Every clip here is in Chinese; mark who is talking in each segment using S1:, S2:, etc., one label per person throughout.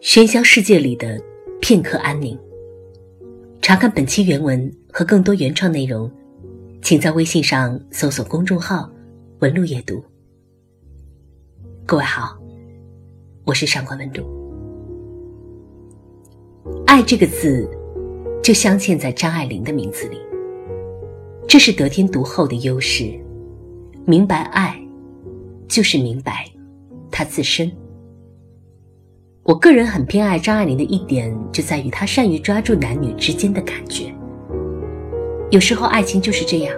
S1: 喧嚣世界里的片刻安宁。查看本期原文和更多原创内容，请在微信上搜索公众号“文路夜读”。各位好，我是上官文路。爱这个字，就镶嵌在张爱玲的名字里。这是得天独厚的优势。明白爱，就是明白她自身。我个人很偏爱张爱玲的一点，就在于她善于抓住男女之间的感觉。有时候爱情就是这样，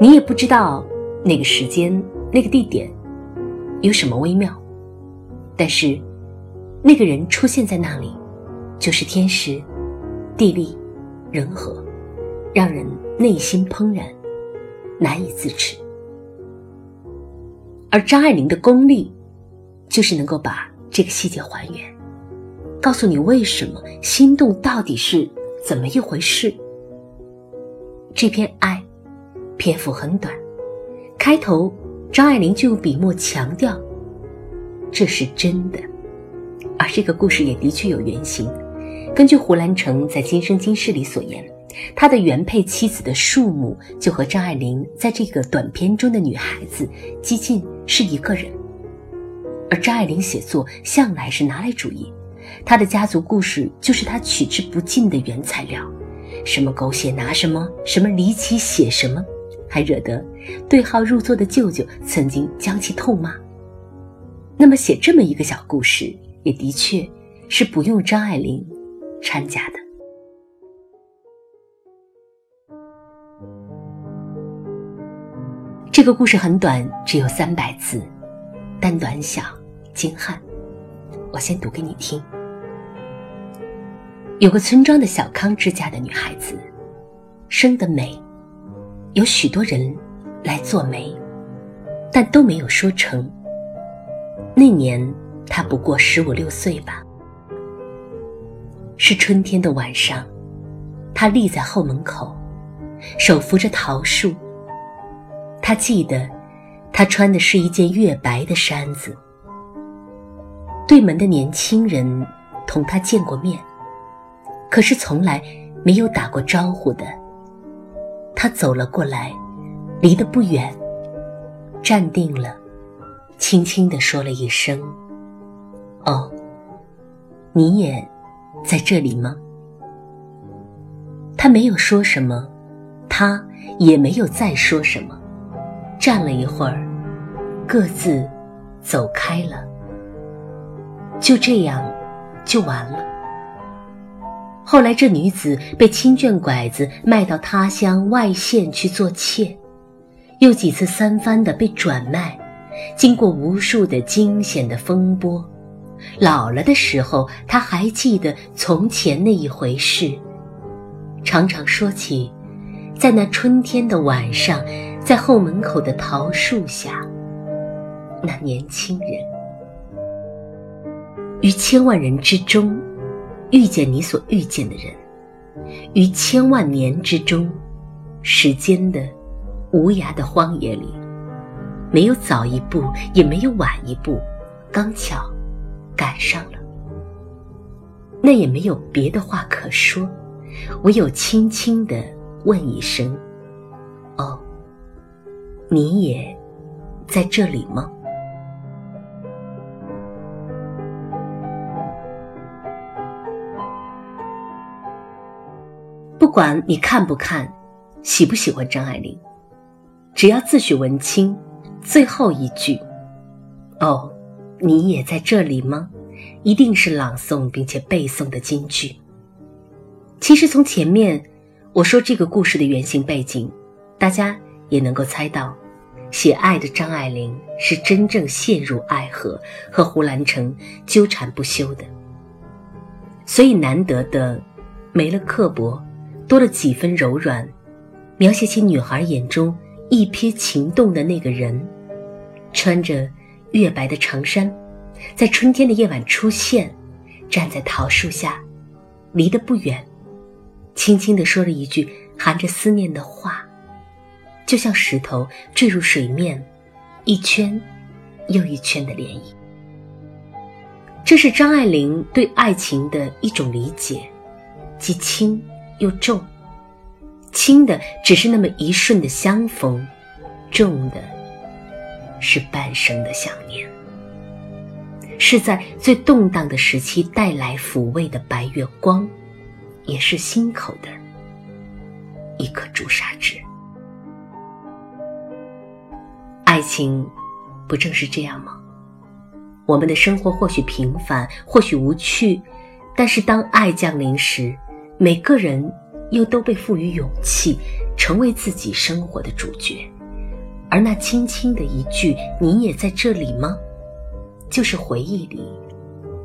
S1: 你也不知道那个时间、那个地点有什么微妙，但是那个人出现在那里，就是天时、地利、人和，让人内心怦然，难以自持。而张爱玲的功力，就是能够把。这个细节还原，告诉你为什么心动到底是怎么一回事。这篇爱，篇幅很短，开头张爱玲就用笔墨强调，这是真的，而这个故事也的确有原型。根据胡兰成在《今生今世》里所言，他的原配妻子的数目就和张爱玲在这个短片中的女孩子接近是一个人。而张爱玲写作向来是拿来主义，她的家族故事就是她取之不尽的原材料，什么狗血拿什么，什么离奇写什么，还惹得对号入座的舅舅曾经将其痛骂。那么写这么一个小故事，也的确是不用张爱玲掺假的。这个故事很短，只有三百字，但短小。金汉，我先读给你听。有个村庄的小康之家的女孩子，生得美，有许多人来做媒，但都没有说成。那年她不过十五六岁吧。是春天的晚上，她立在后门口，手扶着桃树。她记得，她穿的是一件月白的衫子。对门的年轻人同他见过面，可是从来没有打过招呼的。他走了过来，离得不远，站定了，轻轻地说了一声：“哦，你也在这里吗？”他没有说什么，他也没有再说什么，站了一会儿，各自走开了。就这样，就完了。后来，这女子被亲眷拐子卖到他乡外县去做妾，又几次三番的被转卖，经过无数的惊险的风波。老了的时候，她还记得从前那一回事，常常说起，在那春天的晚上，在后门口的桃树下，那年轻人。于千万人之中，遇见你所遇见的人；于千万年之中，时间的无涯的荒野里，没有早一步，也没有晚一步，刚巧赶上了。那也没有别的话可说，唯有轻轻的问一声：“哦，你也在这里吗？”不管你看不看，喜不喜欢张爱玲，只要自诩文青，最后一句“哦，你也在这里吗？”一定是朗诵并且背诵的金句。其实从前面我说这个故事的原型背景，大家也能够猜到，写爱的张爱玲是真正陷入爱河，和胡兰成纠缠不休的，所以难得的没了刻薄。多了几分柔软，描写起女孩眼中一瞥情动的那个人，穿着月白的长衫，在春天的夜晚出现，站在桃树下，离得不远，轻轻地说了一句含着思念的话，就像石头坠入水面，一圈又一圈的涟漪。这是张爱玲对爱情的一种理解，既轻又重。轻的只是那么一瞬的相逢，重的是半生的想念。是在最动荡的时期带来抚慰的白月光，也是心口的一颗朱砂痣。爱情不正是这样吗？我们的生活或许平凡，或许无趣，但是当爱降临时，每个人又都被赋予勇气，成为自己生活的主角。而那轻轻的一句“你也在这里吗”，就是回忆里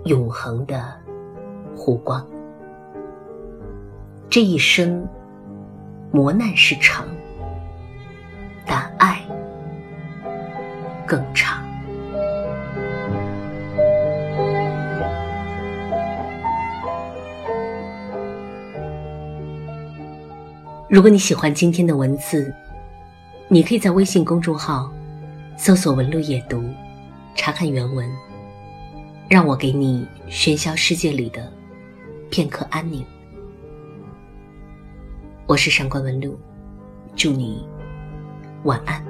S1: 永恒的湖光。这一生，磨难是长，但爱。更长。如果你喜欢今天的文字，你可以在微信公众号搜索“文路夜读”，查看原文。让我给你喧嚣世界里的片刻安宁。我是上官文露，祝你晚安。